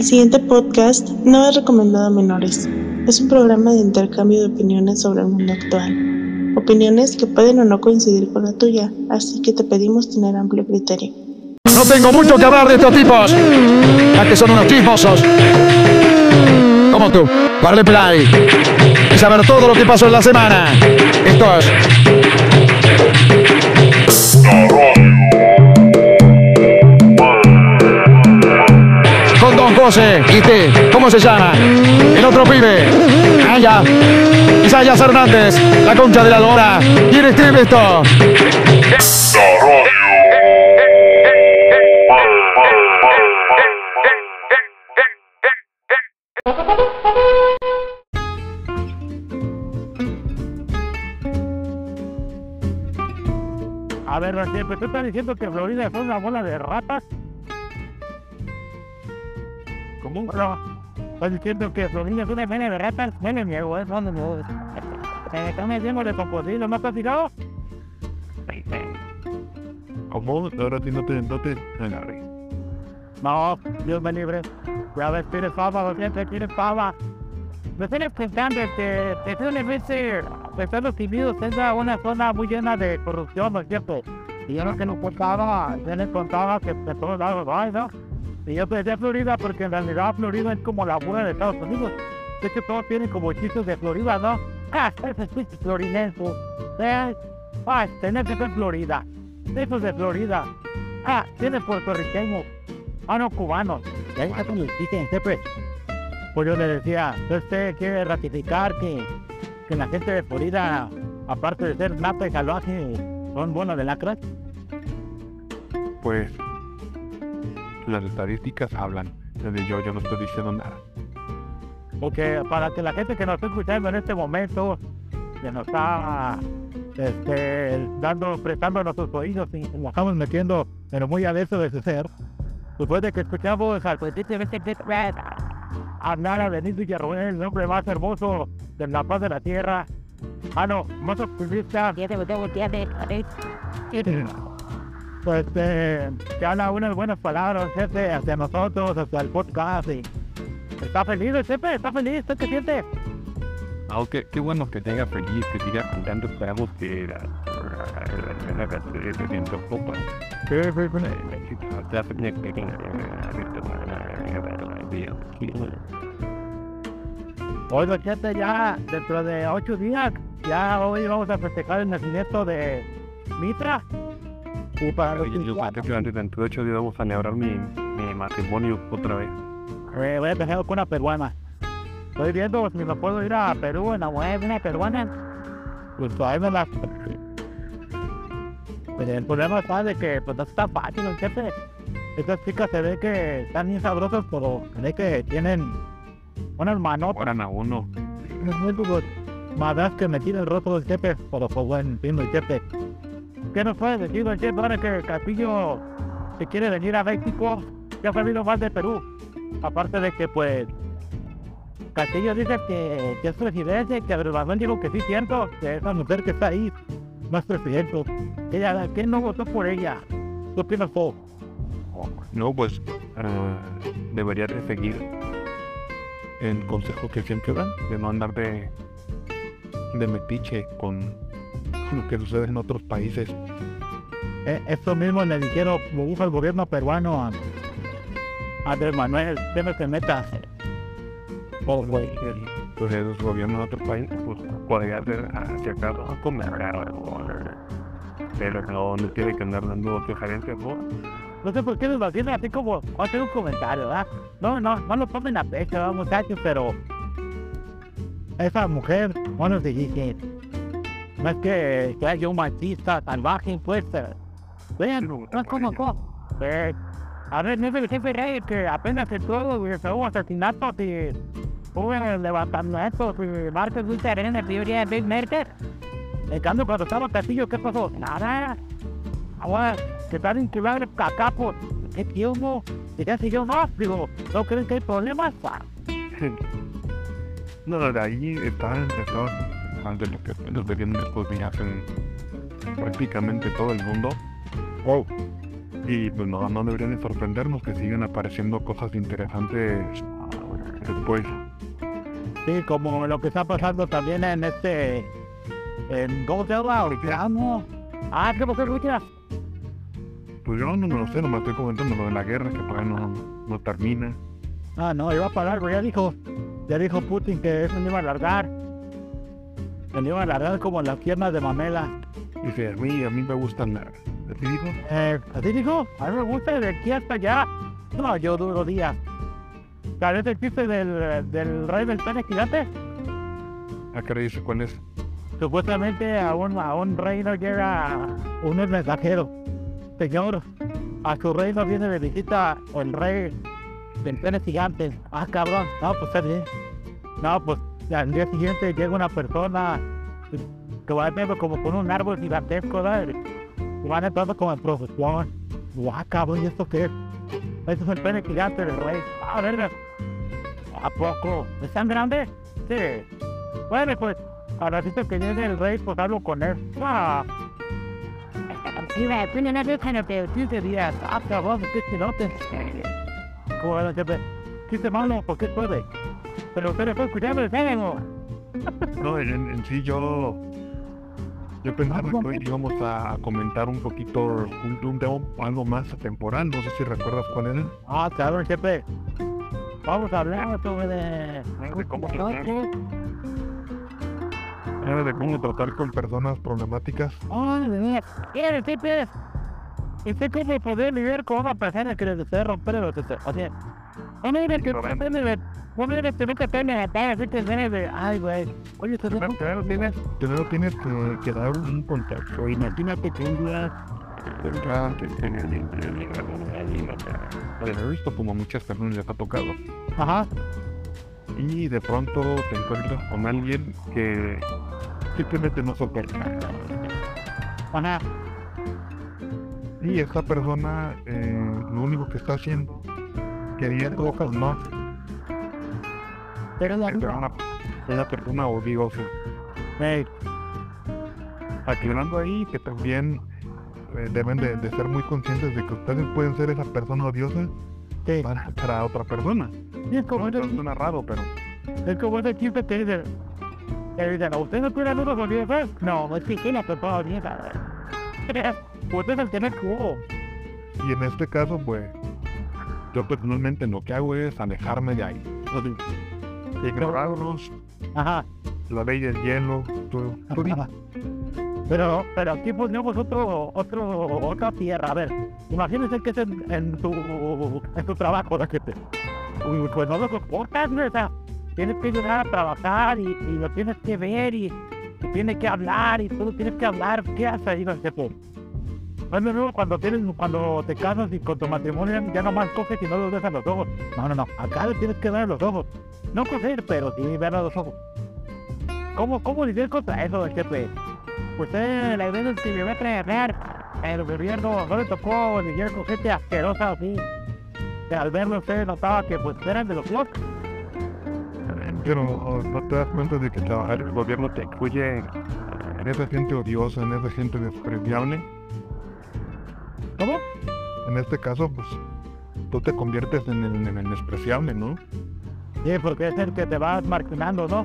El siguiente podcast no es recomendado a menores. Es un programa de intercambio de opiniones sobre el mundo actual. Opiniones que pueden o no coincidir con la tuya, así que te pedimos tener amplio criterio. No tengo mucho que hablar de estos tipos, ya que son unos chismosos. Como tú, darle play y saber todo lo que pasó en la semana. Esto es con Don José y te, ¿cómo se llama? El otro pibe. Ah, ya. Isaías Hernández, la concha de la lora. ¿Quién escribe esto? A ver, pues tú estás diciendo que Florida es una bola de ratas. ¿Cómo? No. Estás diciendo que Florida es una bola de ratas. No me niego, es donde me Me están metiendo de composición, ¿me has platicado? ¿Cómo? Ahora sí no te, no te agarré. No, Dios me libre. Ya ves, tienes fama, lo siempre tienes fama. Me estoy enfrentando, este, desde una vez, eh, Estados Unidos es una zona muy llena de corrupción, ¿no es cierto? Y yo lo que nos contaba, yo les contaba que de todos lados hay, ¿no? Y yo pensé Florida porque en realidad Florida es como la buena de Estados Unidos. De hecho, todos tienen como chistes de Florida, ¿no? Ah, ese chiste florinense. ¿eh? Ah, tenés que ser Florida. Eso es de Florida. Ah, tienes puertorriqueños. Ah, no, cubanos. Y ahí está con el chiste, siempre. Pues yo le decía, ¿usted quiere ratificar que, que la gente de Florida, aparte de ser nata y salvaje, son buenos de lacras? Pues las estadísticas hablan. Desde yo, yo no estoy diciendo nada. Porque para que la gente que nos está escuchando en este momento, que nos está este, dando, prestando nuestros oídos y nos estamos metiendo en lo muy adentro de su ser, después de que escuchamos al hablar a Benito Villarroel, el hombre más hermoso de la paz de la tierra. Ah, no, más optimista. Pues eh, que habla unas buenas palabras, jefe, hacia nosotros, hacia el podcast. Y está feliz, el jefe, está feliz, ¿usted qué siente? Ah, qué, qué bueno que tenga feliz, que siga cantando esperamos que la copa. Sí, sí, sí. Oiga, chete, ya dentro de ocho días, ya hoy vamos a festejar el nacimiento de Mitra. Los Yo dentro de ocho días vamos a celebrar mi, mi matrimonio otra vez. Eh, voy a empezar con una peruana. Estoy viendo si me puedo ir a Perú en la web, una peruana. Pues ahí me la... Pues el problema está de que pues no está fácil, ¿no, jefe? Estas chicas se ve que están bien sabrosas, pero se ve que tienen unas manotas. Ahora a uno. más que me tira el rostro del jefe, pero pues bueno, entiendo el jefe. ¿Qué nos puede decir el jefe ahora que Castillo se quiere venir a México? Ya ha salido más de Perú. Aparte de que pues Castillo dice que, que es presidente, que Andrés Manuel dijo que sí cierto, que esa mujer que está ahí es presidente. Ella, que no votó por ella. ¿Qué opinas tú? No, pues eh, debería de seguir el consejo que siempre dan, de no andar de, de metiche con lo que sucede en otros países. Eh, esto mismo le dijeron, lo dijo el gobierno peruano a, Andrés Manuel, que no se meta. Oh, güey. Pues esos gobiernos de otros países, pues podría ser hacia acá a comer, pero no, no tiene que andar dando sugerencias, ¿no? No sé por qué nos lo tienen así como hacer un comentario, ¿verdad? No, no, no lo tomen a pecho, ¿verdad, muchachos, pero esa mujer, bueno, se dice, no es que sea yo un machista salvaje, pues, vean, no es como, eh, a ver, no es el jefe rey que apenas entró, hubo asesinatos y hubo levantamientos y martes muy serena, prioridad de Big Mercer. En cambio, cuando estaba Castillo, ¿qué pasó? Nada. Ahora, que están increíbles cacapos. ¿Qué tiempo? Y ya siguió más, digo, ¿no creen que hay problemas? No, de ahí están Unidos, los que los que tienen estos viajes en prácticamente todo el mundo. Oh. Y pues no, no deberían de sorprendernos que sigan apareciendo cosas interesantes después. Sí, como lo que está pasando también en este. En Godzilla o no. Ah, ¿qué pasó, escuchas? Pues yo no, no lo sé, nomás estoy comentando lo de la guerra que todavía no, no termina. Ah, no, iba a parar, pero ya dijo. Ya dijo Putin que eso no iba a alargar. Que no iba a alargar como las piernas de mamela. Dice, a mí, a mí me gustan las... ¿Así dijo? Eh, ¿Así dijo? A mí me gusta de aquí hasta allá. No, yo duro días. ¿Sabes el chiste del, del rey del pene gigante? ¿A qué dice cuál es? Supuestamente a un, a un reino llega un mensajero. Señor, a su reino viene de visita el rey del pene gigante. Ah, cabrón. No, pues está bien. No, pues al día siguiente llega una persona que va a como con un árbol gigantesco, ¿verdad? Y van entrando como en profesión. Guau, cabrón, ¿y esto qué es? Eso es el pene gigante del rey. Ah, verga. ¿A poco? ¿Es tan grande? Sí. Bueno, pues, al ratito que llegue el rey, pues hablo con él. Ah. Mira, tiene una vez en el 15 días. Ah, cabrón, qué chilote. ¿Cómo era, jefe? Qué malo, ¿por qué puede? Pero usted le puede escuchar el. No, en, en sí yo... Yo pensaba que hoy íbamos a, comentar un poquito un, un tema algo más atemporal, no sé si recuerdas cuál era. Ah, cabrón, jefe. Vamos a hablar sobre de... cómo tratar. Era de cómo tratar con personas problemáticas. Oh, de verdad. ¿Qué jefe? ¿Y usted cómo poder vivir con una persona que le desea romper el? O sea, me que me te mete pena en la así que viene de, ay, güey. Oye, te dejo. Primero tienes, primero tienes que, que dar un contexto. Imagínate que un día he visto como muchas personas les ha tocado. Ajá. Y de pronto te encuentras con alguien que simplemente no soporta. Ajá. Y esta persona eh, lo único que está haciendo cosas más. Pero la Es una, una persona odiosa. Hey, Aclarando ahí que también eh, deben de, de ser muy conscientes de que ustedes pueden ser esa persona odiosa sí. para, para otra persona. Y es como ese, Suena raro, pero es como ese chiste que dice, que dicen, ¿usted no tiene unos odiosos? No, es que tiene que todo odiosa. Usted es el que me jugó. Y en este caso, pues, yo personalmente lo que hago es alejarme de ahí. Ignorarlos, Ajá. la ley del hielo, todo. todo. Pero, pero aquí ponemos otro, otro, otra tierra. A ver, imagínense que es en, en tu, en tu trabajo, ¿no? Que te, uy, pues no lo soportas, ¿no? O sea, tienes que llegar a trabajar y, y lo tienes que ver y, y tienes que hablar y tú tienes que hablar. ¿Qué haces ahí, no jefe? Cuando tienes, cuando te casas y con tu matrimonio ya nomás coges y no los ves los ojos. No, no, no. Acá le tienes que ver a los ojos. No coger, pero sí ver a los ojos. ¿Cómo, cómo lidiar contra eso, jefe? Usted la idea es que me va a traer, pero gobierno no le tocó lidiar con gente asquerosa así. Que al verlo usted notaba que pues eran de los locos. Pero no te das cuenta de que trabajar el gobierno te incluye en esa gente odiosa, en esa gente despreciable. En este caso, pues, tú te conviertes en el, despreciable, ¿no? Sí, porque es el que te vas marginando, ¿no?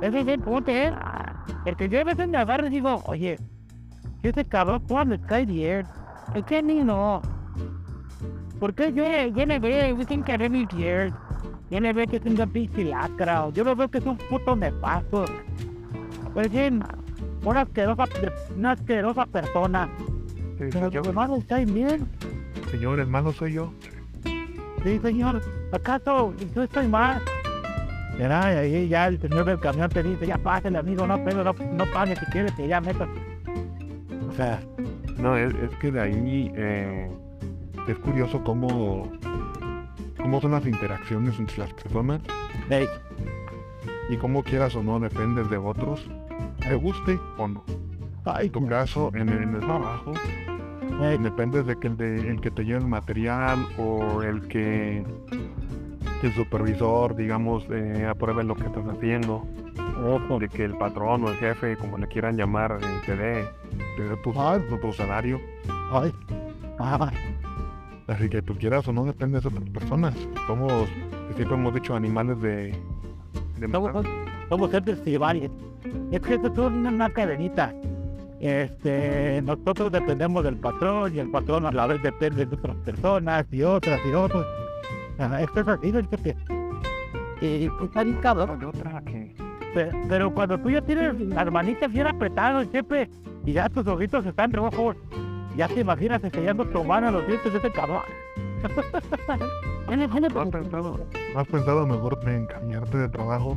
Ese es el punto, ¿eh? El que yo a veces me agarro y digo, oye, ese cabrón cuando cae bien, es que ni no. Porque yo, yo le veo, dicen que eres mi bien. Yo le veo que es un lacra, yo le veo que es un puto nefasto. Pues bien, una asquerosa, una asquerosa persona. Sí, Pero yo- hermanos caen bien. señor, el malo soy yo. Sí, señor, ¿acaso yo estoy mal? Mira, y ahí ya el señor del camión te dice, ya pásale amigo, no, pero no, no pague si quieres, que ya metas. O sea, No, es, es que de ahí eh, es curioso cómo, cómo son las interacciones entre las personas hey, y cómo quieras o no dependes de otros, te guste o no. ay, En tu caso, en el trabajo, Depende de que el, de, el que te lleve el material o el que el supervisor, digamos, eh, apruebe lo que estás haciendo. O de que el patrón o el jefe, como le quieran llamar, eh, te dé, te dé tu, Ay. tu- tu salario. ay, Ajá. Así que tú quieras o no, depende de otras personas. Somos, siempre hemos dicho, animales de... de Somos, somos seres. Es que esto es una, una cadenita. Este, nosotros dependemos del patrón y el patrón a la vez depende de otras personas y otras y otras. Ajá, esto es así, ¿no? Y pues cabrón. Otra que... Pe- Pero cuando tú ya tienes las manitas bien apretadas siempre y ya tus ojitos están rojos, ya te imaginas enseñando tu mano a los dientes de ese cabrón. ¿No has pensado, no has pensado mejor en cambiarte de trabajo?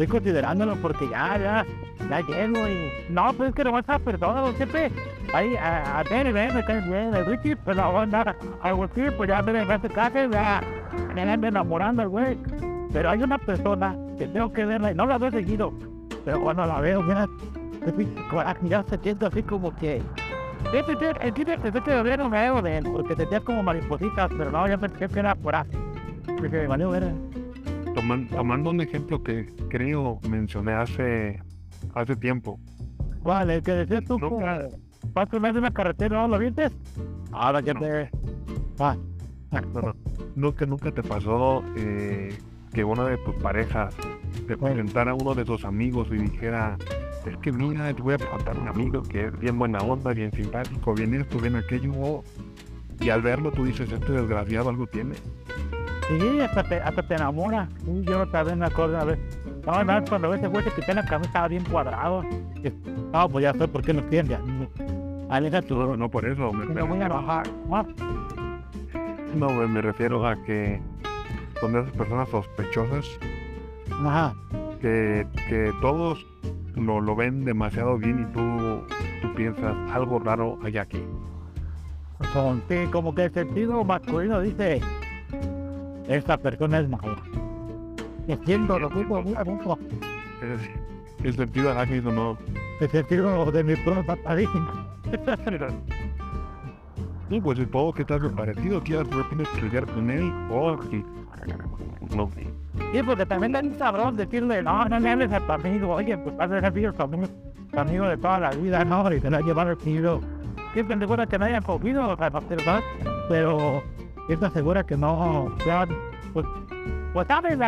Estoy considerándolo porque ya, ya, ya llego y... No, pues es que no vas a perdonar, siempre... Ahí, a, ver, ven, me caes bien, de Richie, pero voy a andar a Agustín, pues ya me dejaste casa, ya me ando enamorando, güey. Pero hay una persona que tengo que verla y no la veo seguido, pero cuando la veo, mira, ya se siente así como que... El que se te no me veo de él, porque sentías como maripositas, pero no, ya pensé que era coraje. Porque me valió ver. Toman- tomando un ejemplo que creo mencioné hace, hace tiempo. Vale, el que decías tú, No. meses en la carretera, ¿no lo viste? Ahora ya No. te... Va. No, no, nunca, nunca te pasó eh, que una de tus parejas te presentara a uno de tus amigos y dijera, es que mira, te voy a presentar a un amigo que es bien buena onda, bien simpático, bien esto, bien aquello. oh". Y al verlo tú dices, este desgraciado algo tiene. Sí, hasta te, hasta te enamora. Sí, yo también me acuerdo una vez. No, no, cuando ese güey se quitó la camisa estaba bien cuadrado. No, pues ya sé por qué no entiende. Alina, tú No, no por eso, me, me voy a bajar. Ah, no, me, me refiero a que son de esas personas sospechosas Ajá. que, que todos lo, lo ven demasiado bien y tú, tú piensas, algo raro hay aquí. Son, sí, como que el sentido masculino dice, esta persona es mala. Me siento lo mismo, muy a gusto. Es- el sentido arácnido no, El sentido de mi propia pareja. Sí, pues supongo que estás parecido, quieras de repente estudiar con él o que no Sí, porque también es un cabrón decirle, no, no le hables a tu amigo, oye, pues vas a ser tu amigo, tu amigo de toda la vida, no, y te la llevar al tiro. Siempre segura que no hayan comido, o sea, sé. Pero siempre segura que no sean, pues, pues sabes,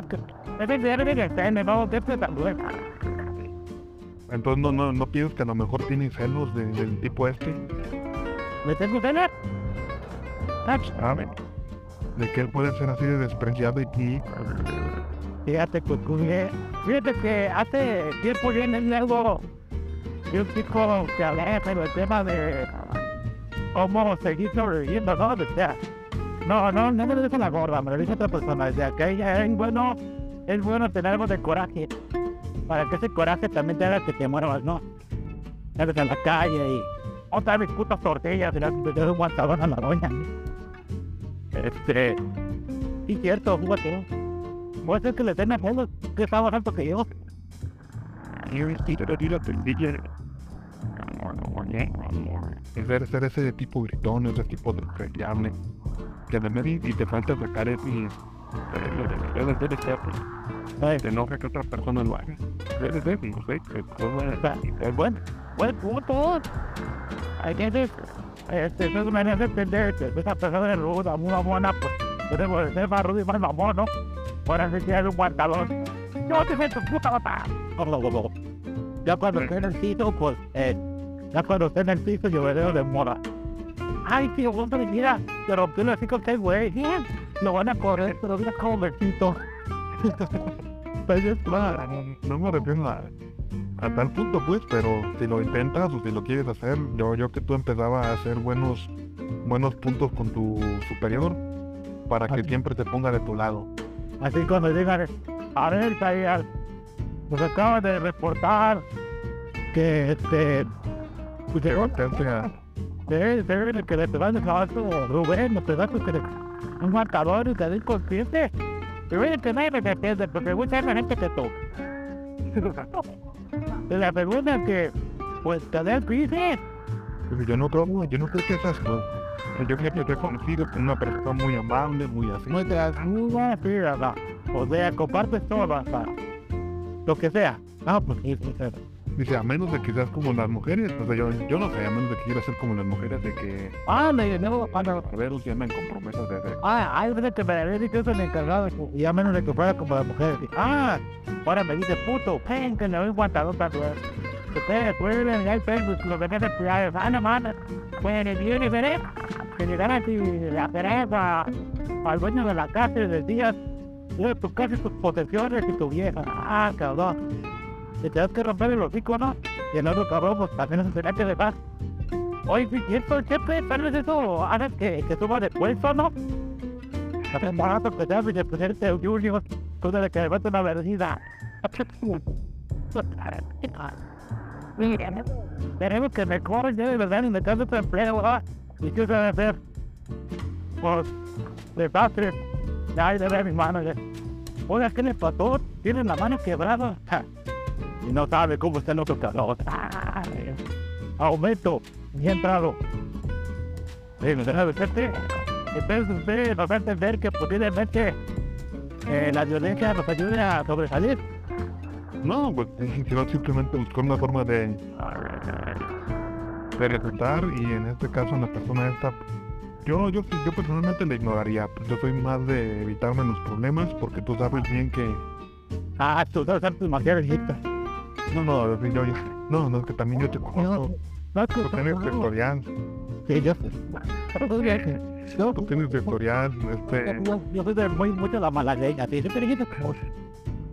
también. Entonces no, no, no piensas que a lo mejor tienen celos de- del tipo este, ¿Me tengo que tener? ¿sabe? De que él puede ser así de despreciado y ti. Fíjate, pues, que- fíjate que hace tiempo viene algo de un chico que hablé sobre el tema de cómo seguir sobreviviendo, ¿no? O sea, no, no, no me lo dijo la gorda, me lo dijo otra persona. Decía que es bueno, es bueno tener algo de coraje, para que ese coraje también te haga que te muevas, ¿no? Sales a la calle y otra vez putas tortillas y le das un guantadón a la doña. Este, sí, cierto, fíjate. Puede ser que le den celos, que está más alto que yo. Es ser, ser ese tipo gritón, ese tipo despreciable, que de medio y te falta sacar ese... Ay, Te enoja que otra persona lo haga. Eres débil, no sé, que es- bueno, buen punto. Hay que ser, este, no me hace entender que esa persona es ruda, muy mamona, pues, tenemos ser más rudo y más mamón, ¿no? Sí que es un guantadón. Yo te siento puta bata. Ya cuando esté en el piso, pues, eh, ya cuando esté en el piso, yo me veo de moda. Ay, tío, hombre, mira, se rompió el hocico este güey. Bien, lo van a correr, pero mira cómo me quito. Pues. No, me refiero a, a tal punto, pues, pero si lo intentas o si lo quieres hacer, yo, yo que tú empezabas a hacer buenos, buenos puntos con tu superior para que siempre te ponga de tu lado. Así cuando llegan, a ver, Sayas, nos acaban de reportar que este, pues se ve que le pegaste a Rubén, le pegaste que un marcador y te di consciente. Que nadie me defiende, porque mucha gente te toca. La es que, pues, te den pises. yo no creo, yo no creo que esas cosas. Yo creo que te he conocido como una persona muy amable, muy así. Muy ayuda, sí. O sea, compartes todo, lo que sea. Ah, pues sí, sí, sí. Dice, a menos de que seas como las mujeres, o sea, yo, yo no sé, a menos de que quieras ser como las mujeres, de que, Ah, me no, cuando... a ver, un día me comprometo de hacer. Ah, hay veces que me había dicho eso el encargado y a menos de que fuera como la mujer. Ah, ahora me dice puto, pen, que no hay aguantador para ver. Ustedes pueden hay Facebook, lo que me hace ah, no mames. El día veré que llegaran y le hacerás a, al dueño de la casa y le decías, "Eh, tu casa y tus posesiones y tu vieja. Ah, cabrón. Te tienes que romper el hocico, ¿no? Y el otro cabrón, pues también es excelente de paz. Oye, si esto siempre, tal vez eso haga que, que suba de puesto, ¿no? Hace barato que te de presidente Junior, tú de que levanta una verdad. Tenemos que mejor ya de verdad inventar otro empleo, ¿verdad? ¿Y qué se debe hacer? Pues, desastre. Hay de ver mi mano. Oiga, ¿qué le pasó? Tiene la mano quebrada. Y no sabe cómo está el otro calor. Ay, Aumento. Bien entrado. Sí, debe verte. Entonces usted nos va a entender que posiblemente eh, la violencia nos ayude a sobresalir. No, pues quiero simplemente buscar una forma de, de resultar y en este caso en la persona esta, yo, yo, yo personalmente le ignoraría, yo soy más de evitarme los problemas porque tú sabes bien que, Ah, tú sabes demasiado viejita. No, no, yo, yo- no, no, es que también yo te conozco, No, tú tienes tu historial, Sí, yo sé. Yo, tú tienes tu historial, este, yo, yo soy de muy, mucho la malagueña, sí, siempre dijiste como...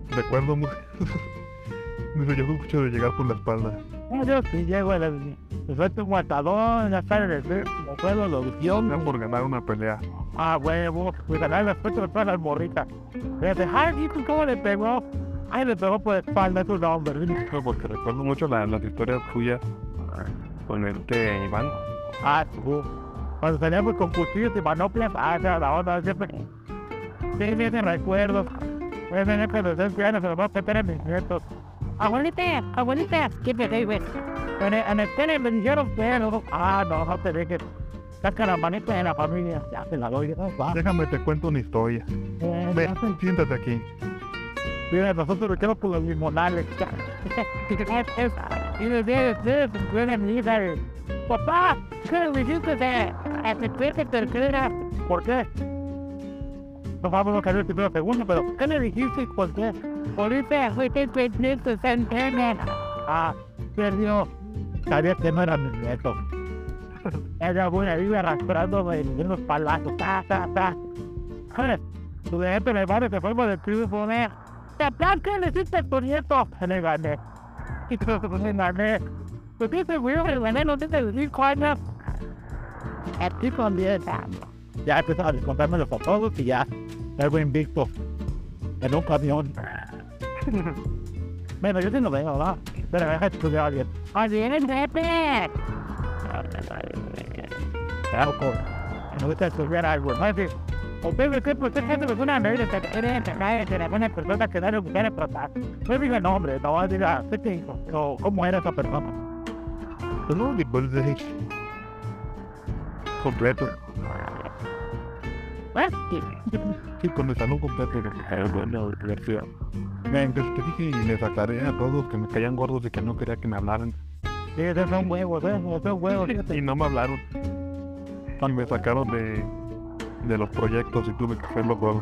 recuerdo mucho, dice, yo soy mucho de llegar por la espalda, No, yo sí llego, el suelto un guantadón, ya sale el como puedo, lo ya visión. por ganar una pelea, Ah, huevo, pues ganar el respeto de todas las morritas. Fíjate, ay, ¿y cómo le pegó? Ay, le pegó por la espalda, es un hombre. No, porque recuerdo mucho la- las historias tuyas con este Iván, Ah, tú. Cuando salíamos con cuchillos y manoplas, ah, la onda, siempre. Sí, hacen recuerdos. Voy a tener que los pianos, se los voy a meter en mis nietos. Abuelita, abuelita, ¿qué me debes? En el, en el tele me dijeron pero, ah, no, no te dejes. Saca la manita en la familia, ya se la doy, déjame te cuento una historia, Eh, ven, siéntate aquí, Mira, nosotros luchamos por los limonales. Y los días ustedes pueden ir al... Papá, ¿qué le dijiste de a tercera tercera? ¿Por qué? No vamos a caer el primero segundo, pero ¿qué le dijiste y por qué? Ahorita fuiste pendiente Santana. Ah, perdió. Sabía que no era mi nieto. Era buena, iba arrastrando en unos palazos. Ta, ta, ta. Tu de แต่ด้านเครื่องในที่เจ็ดตัวนี้ตอบภายในวันเดียวที่เธอจะเป็นนายแม่ตัวที่เป็นวิวเป็นวันแน่นอนที่จะอยู่ที่ควายนะแอดที่คนเดียวถามยายไปทอดคนไปมันจะฟอกก็เสียแต่เป็นบิ๊กปุ๊บแต่น้องความยนต์ไม่เราจะที่หนุ่มไหนหรอแต่ไหนให้ตัวเราเรียนอ๋อเรียนแรกแรกแล้วก็หนูจะสุดเวลาหมดไม่สิ qué pues es que una nerd que eres de una persona que da lo que quiere tratar. No diga el nombre, no diga ¿qué te hizo? o cómo era esa persona. no, ni puedes decir completo, ¿Eh? sí, con el salón completo de la que te dije y les aclaré a todos que me caían gordos y que no quería que me hablaran. Sí, esos son huevos, ¿eh? Esos son huevos, Y fíjate. no me hablaron. Y me sacaron de, de los proyectos y tuve que hacerlo todo.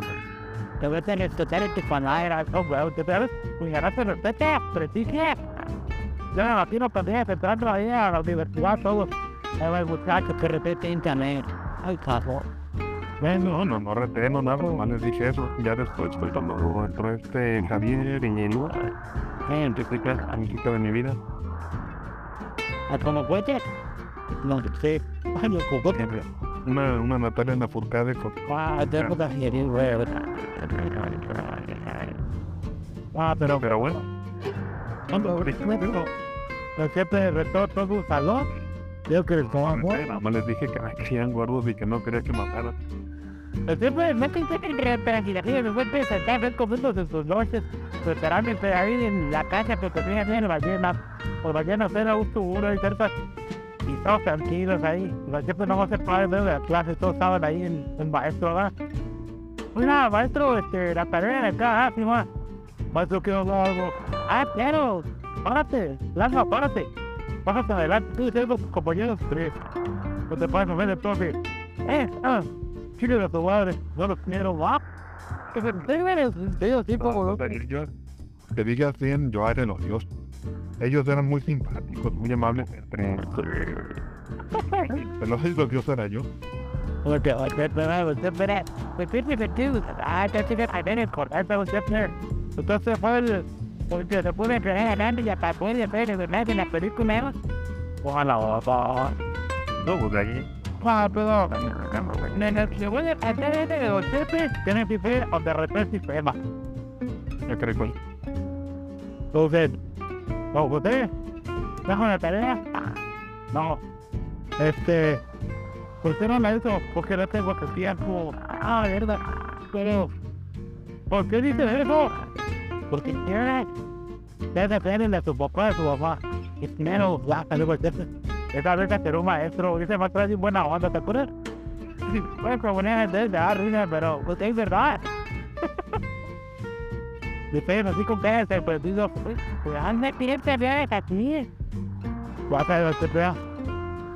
Te voy a tener que tener que panar, son huevos, te sabes, cuidarás el respeto, pero sí que. Yo me imagino también entrando ahí a la universidad, todos. Hay muchachos que repiten internet. Ay, cabrón. No, no, no reteno nada, nomás les dije eso. Ya después fue cuando entró este Javier y Lua. Gente, explica a mi chica de mi vida. ¿A cómo puede? No sé. Ay, yo como Una, una Natalia Nafurcade con Ah, tengo que hacer huevos. Ah, pero Pero bueno, cuando Pero siempre retó todo un salón. Yo que les como nada les dije que me querían gordos y que no quería que mataran. Siempre me pensé que entre tranquilidad, me fue sentar, ver comiendo de sus noches, preparándose ahí en la casa, pero ballenas era un seguro y y todos tranquilos ahí, pero siempre no se ver de la clase, todos estaban ahí en el maestro, ¿verdad? Oiga, maestro, este, la tarea de acá, ah, sí, ma. Maestro, quiero hablar algo. Ah, claro, párate, Lanza, párate. Pásate adelante, tú y tus compañeros tres. No te puedes mover el profe. Eh, ah, chile de tu madre, no los quiero, va. Que se entreguen en sentido, tipo. Daniel, yo te dije así en yo era odioso. Ellos eran muy simpáticos, muy amables. Pero no sé si odioso era yo. Pero. Entonces fue el, porque se puede entregar adelante y hasta puede ver de verdad en la película. Ojalá, ojalá. No, pues. Ah, pero, en el segundo, antes de los jefes, tienen que ser o de repente sistema. Ya creo que Entonces, ¿no usted? ¿Dejo la tarea? No. Este, usted no me hizo porque no tengo el tiempo. Ah, verdad. Pero, ¿por qué dice eso? Porque quiere que depende de su papá, de su mamá. Y luego el jefe. Esa vez que ser un maestro, dice más trae buena onda, ¿te acuerdas? Bueno, pero buena gente, de risa, pero usted es verdad. Depende, así con que se perdido. Pues anda, piensa, vea, aquí. Vas a ver, te vea.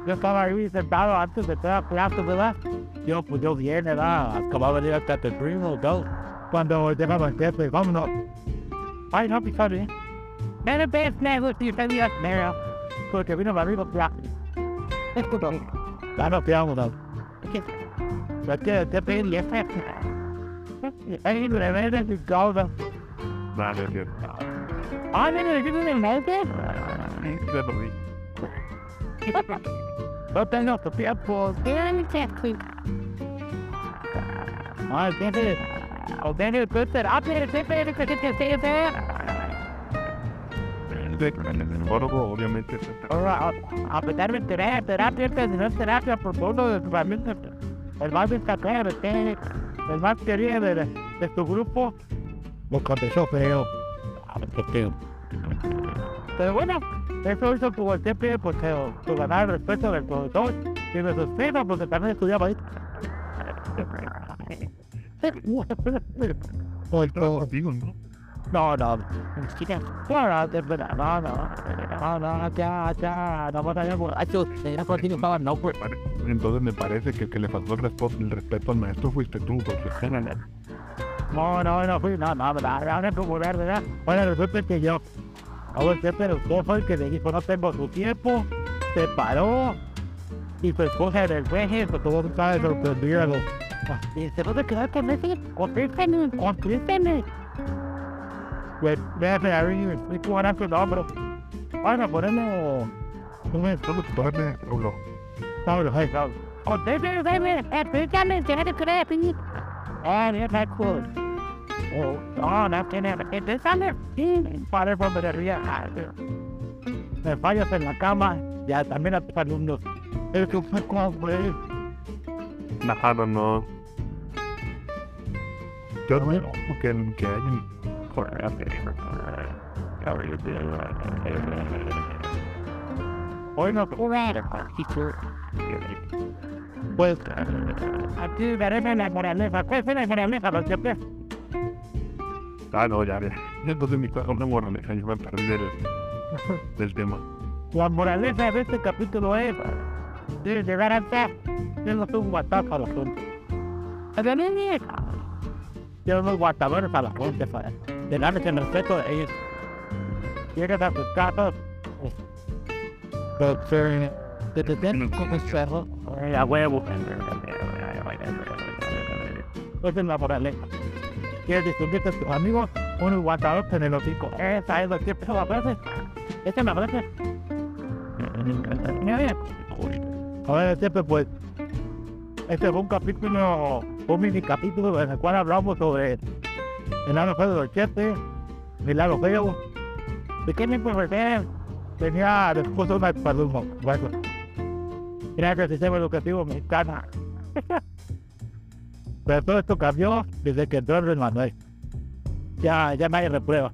Yo estaba ahí sentado antes de toda clase, ¿verdad? Yo, pues yo bien, ¿verdad? Acababa de ir hasta el primo, ¿no? Cuando llegaba el jefe, vámonos. Ay, no, pues sorry. Pero ves, nego, si te digas, nego. Porque vino para arriba, ya. Escucha. Ya no, vámonos. Es que te pedí el jefe. Ay, de veras, y todo. Vale, tío. Ay, mira, ¿le quieres el mente? Te lo dije. No tengo tu tiempo. Ay, tiene. O tiene que ser. Ah, tiene que ser. que te te te. El foro, obviamente. Ahora, a pesar de tener terapia, que no es terapia por todo de su familia. El más destacado, el el más querido de, de tu grupo, lo contestó feo. Pero bueno, eso hizo pues, que tu ganar el respeto del profesor y de sus primos, porque también estudiaba ahí. O el No, ¿no? no, no. No, no, no, no. No, no, ya, ya. No vas a ir por. Continuaba, no, pues. Entonces me parece que el que le faltó el respeto al maestro fuiste tú, porque No, no, no fui, no, no, verdad, ahora como ver, ¿verdad? Bueno, resulta que yo. Ahora usted, pero usted fue el que me dijo, no tengo su tiempo, se paró, y su esposa en el viaje, pues todo estaba sorprendido. Y se puede quedar con ese, contéstame, contéstame. Pues, véase a mí, me explico ahora su nombre. Bueno, ponemos. Un tu padre, Pablo. Pablo, hey, Pablo. Contéstame, dame, explícame, tiene que creer, Ah, yeah, that's cool. Oh, no, no tiene. Under. Padre, por metería. Me fallas en la cama. Ya también a tus alumnos. Es que fue como fue. Nada, no. Yo no que, que hay un... Hoy no. Pues. Aquí veremos la moraleja. ¿Cuál es la moraleja, Chepe? Ah, no, ya, ya. Entonces mi cosa una moraleja, yo me perdí del, del tema. La moraleja de este capítulo es. Debe llegar a no soy un WhatsApp a la gente. Yo no soy guatadores a la gente, para. De darles el respeto de ellos. Llegan a sus casas. Pero se. Se te tienen como cerro. A huevo. Esa es la moraleja. Quieres discutir con tus amigos, un el hocico. Esa es lo que se va a hacer. Esa es la moraleja. A ver, siempre pues. Este fue un capítulo, un mini capítulo en el cual hablamos sobre el lado feo de los chetes, el lado feo. ¿De qué me puede Tenía después una espalda, bueno. El sistema educativo mexicano. Pero todo esto cambió desde que entró el Manuel. Ya, ya nadie reprueba.